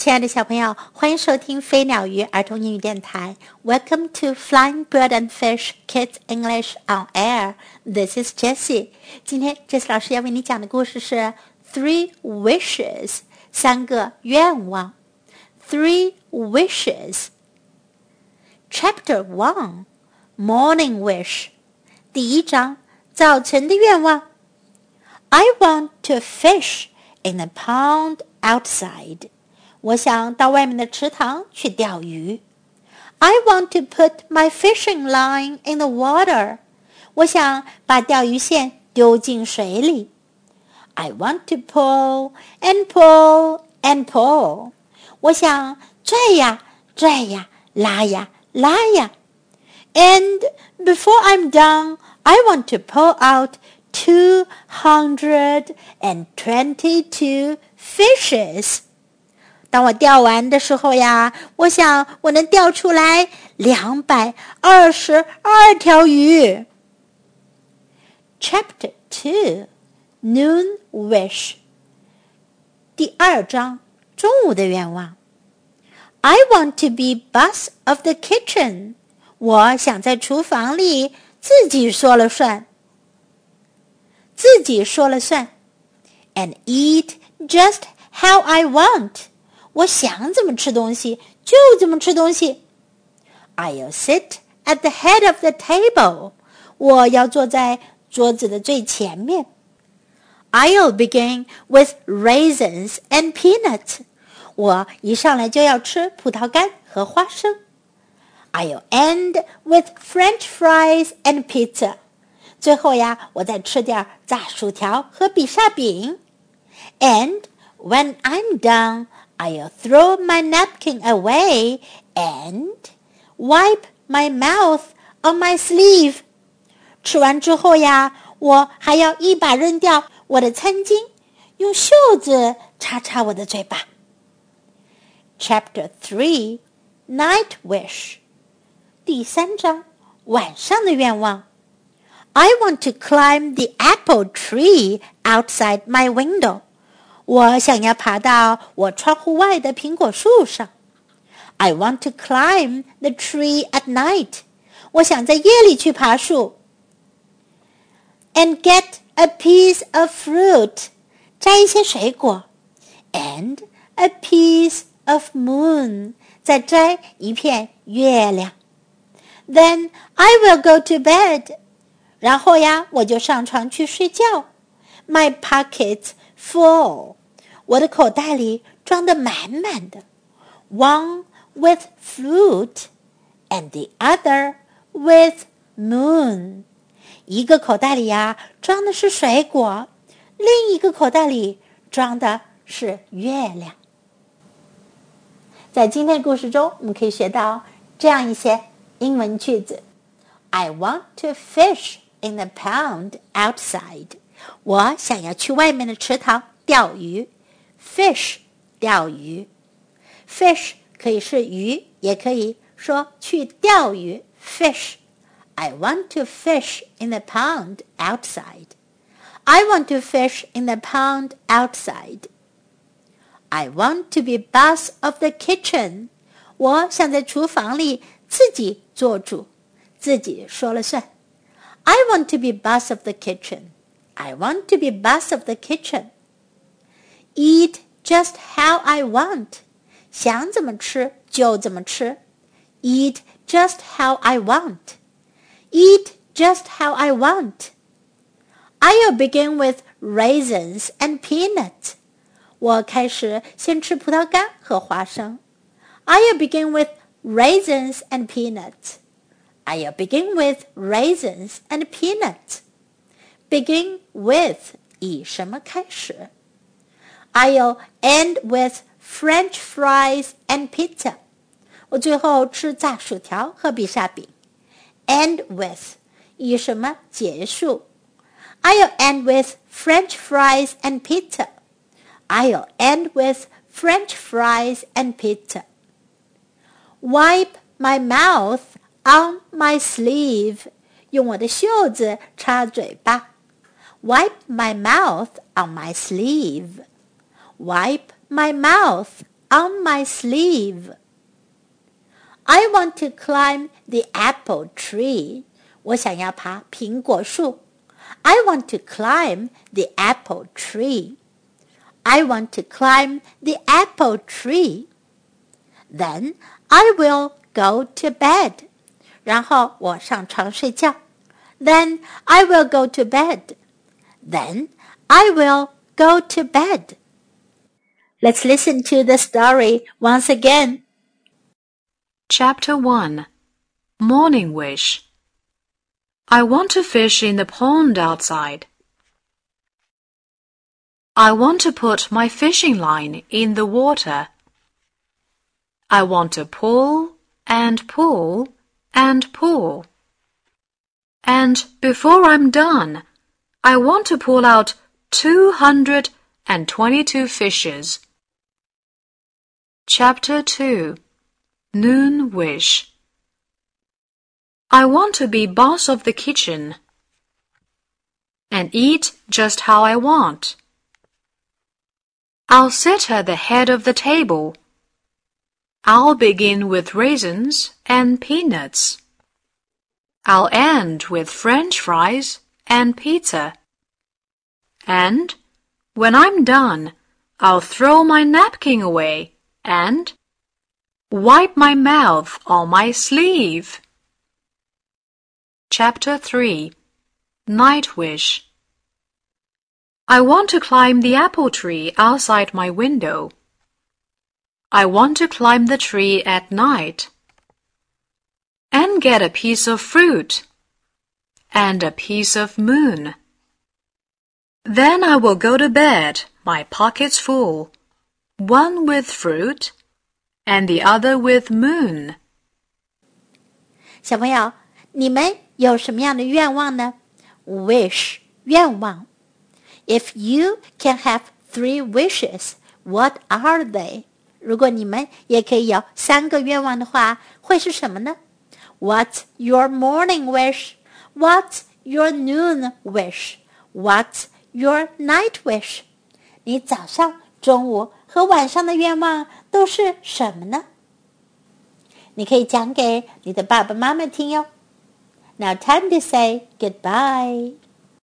亲爱的小朋友，欢迎收听飞鸟鱼儿童英语电台。Welcome to Flying Bird and Fish Kids English on Air. This is Jessie. 今天 Jessie 老师要为你讲的故事是 Three Wishes，三个愿望。Three Wishes. Chapter One, Morning Wish. 第一章，早晨的愿望。I want to fish in the pond outside. 我想到外面的池塘去钓鱼。I want to put my fishing line in the water. 我想把钓鱼线丢进水里。I want to pull and pull and pull. 我想拽呀拽呀，拉呀拉呀。And before I'm done, I want to pull out two hundred and twenty-two fishes. 当我钓完的时候呀，我想我能钓出来两百二十二条鱼。Chapter Two, Noon Wish。第二章，中午的愿望。I want to be boss of the kitchen。我想在厨房里自己说了算，自己说了算，and eat just how I want。我想怎么吃东西就怎么吃东西。I'll sit at the head of the table。我要坐在桌子的最前面。I'll begin with raisins and peanuts。我一上来就要吃葡萄干和花生。I'll end with French fries and pizza。最后呀，我再吃点炸薯条和比萨饼。And when I'm done, I'll throw my napkin away and wipe my mouth on my sleeve。吃完之后呀，我还要一把扔掉我的餐巾，用袖子擦擦我的嘴巴。Chapter Three, Night Wish。第三章，晚上的愿望。I want to climb the apple tree outside my window. 我想要爬到我窗户外的苹果树上。I want to climb the tree at night. 我想在夜里去爬树。And get a piece of fruit. 摘一些水果。And a piece of moon. 再摘一片月亮。Then I will go to bed. 然后呀，我就上床去睡觉。My pockets full. 我的口袋里装的满满的，one with fruit and the other with moon。一个口袋里呀装的是水果，另一个口袋里装的是月亮。在今天的故事中，我们可以学到这样一些英文句子：I want to fish in the pond outside。我想要去外面的池塘钓鱼。fish 钓鱼，fish 可以是鱼，也可以说去钓鱼。fish。I want to fish in the pond outside. I want to fish in the pond outside. I want to be boss of the kitchen. 我想在厨房里自己做主，自己说了算。I want to be boss of the kitchen. I want to be boss of the kitchen. Eat just how I want，想怎么吃就怎么吃。Eat just how I want. Eat just how I want. I'll begin with raisins and peanuts. 我开始先吃葡萄干和花生。I'll begin with raisins and peanuts. I'll begin with raisins and peanuts. Begin with 以什么开始 ？I'll end with French fries and pizza. 我最后吃炸薯条和比萨饼。End with 以什么结束？I'll end with French fries and pizza. I'll end with French fries and pizza. Wipe my mouth on my sleeve. 用我的袖子擦嘴巴。Wipe my mouth on my sleeve wipe my mouth on my sleeve. I want to climb the apple tree. 我想要爬苹果树。I want to climb the apple tree. I want to climb the apple tree. Then I will go to bed. 然后我上床睡觉。Then I will go to bed. Then I will go to bed. Let's listen to the story once again. Chapter 1 Morning Wish I want to fish in the pond outside. I want to put my fishing line in the water. I want to pull and pull and pull. And before I'm done, I want to pull out 222 fishes. Chapter 2 Noon Wish I want to be boss of the kitchen and eat just how I want. I'll sit at the head of the table. I'll begin with raisins and peanuts. I'll end with french fries and pizza. And when I'm done, I'll throw my napkin away and wipe my mouth on my sleeve. Chapter 3 Night Wish I want to climb the apple tree outside my window. I want to climb the tree at night and get a piece of fruit and a piece of moon. Then I will go to bed, my pockets full, one with fruit and the other with moon. 小朋友，你们有什么样的愿望呢？Wish 愿望。if you can have three wishes, what are they? 如果你们也可以有三个愿望的话，会是什么呢？What's your morning wish? What's your noon wish? What's your night wish? 你早上、 中午和晚上的愿望都是什么呢？你可以讲给你的爸爸妈妈听哟。Now time to say goodbye.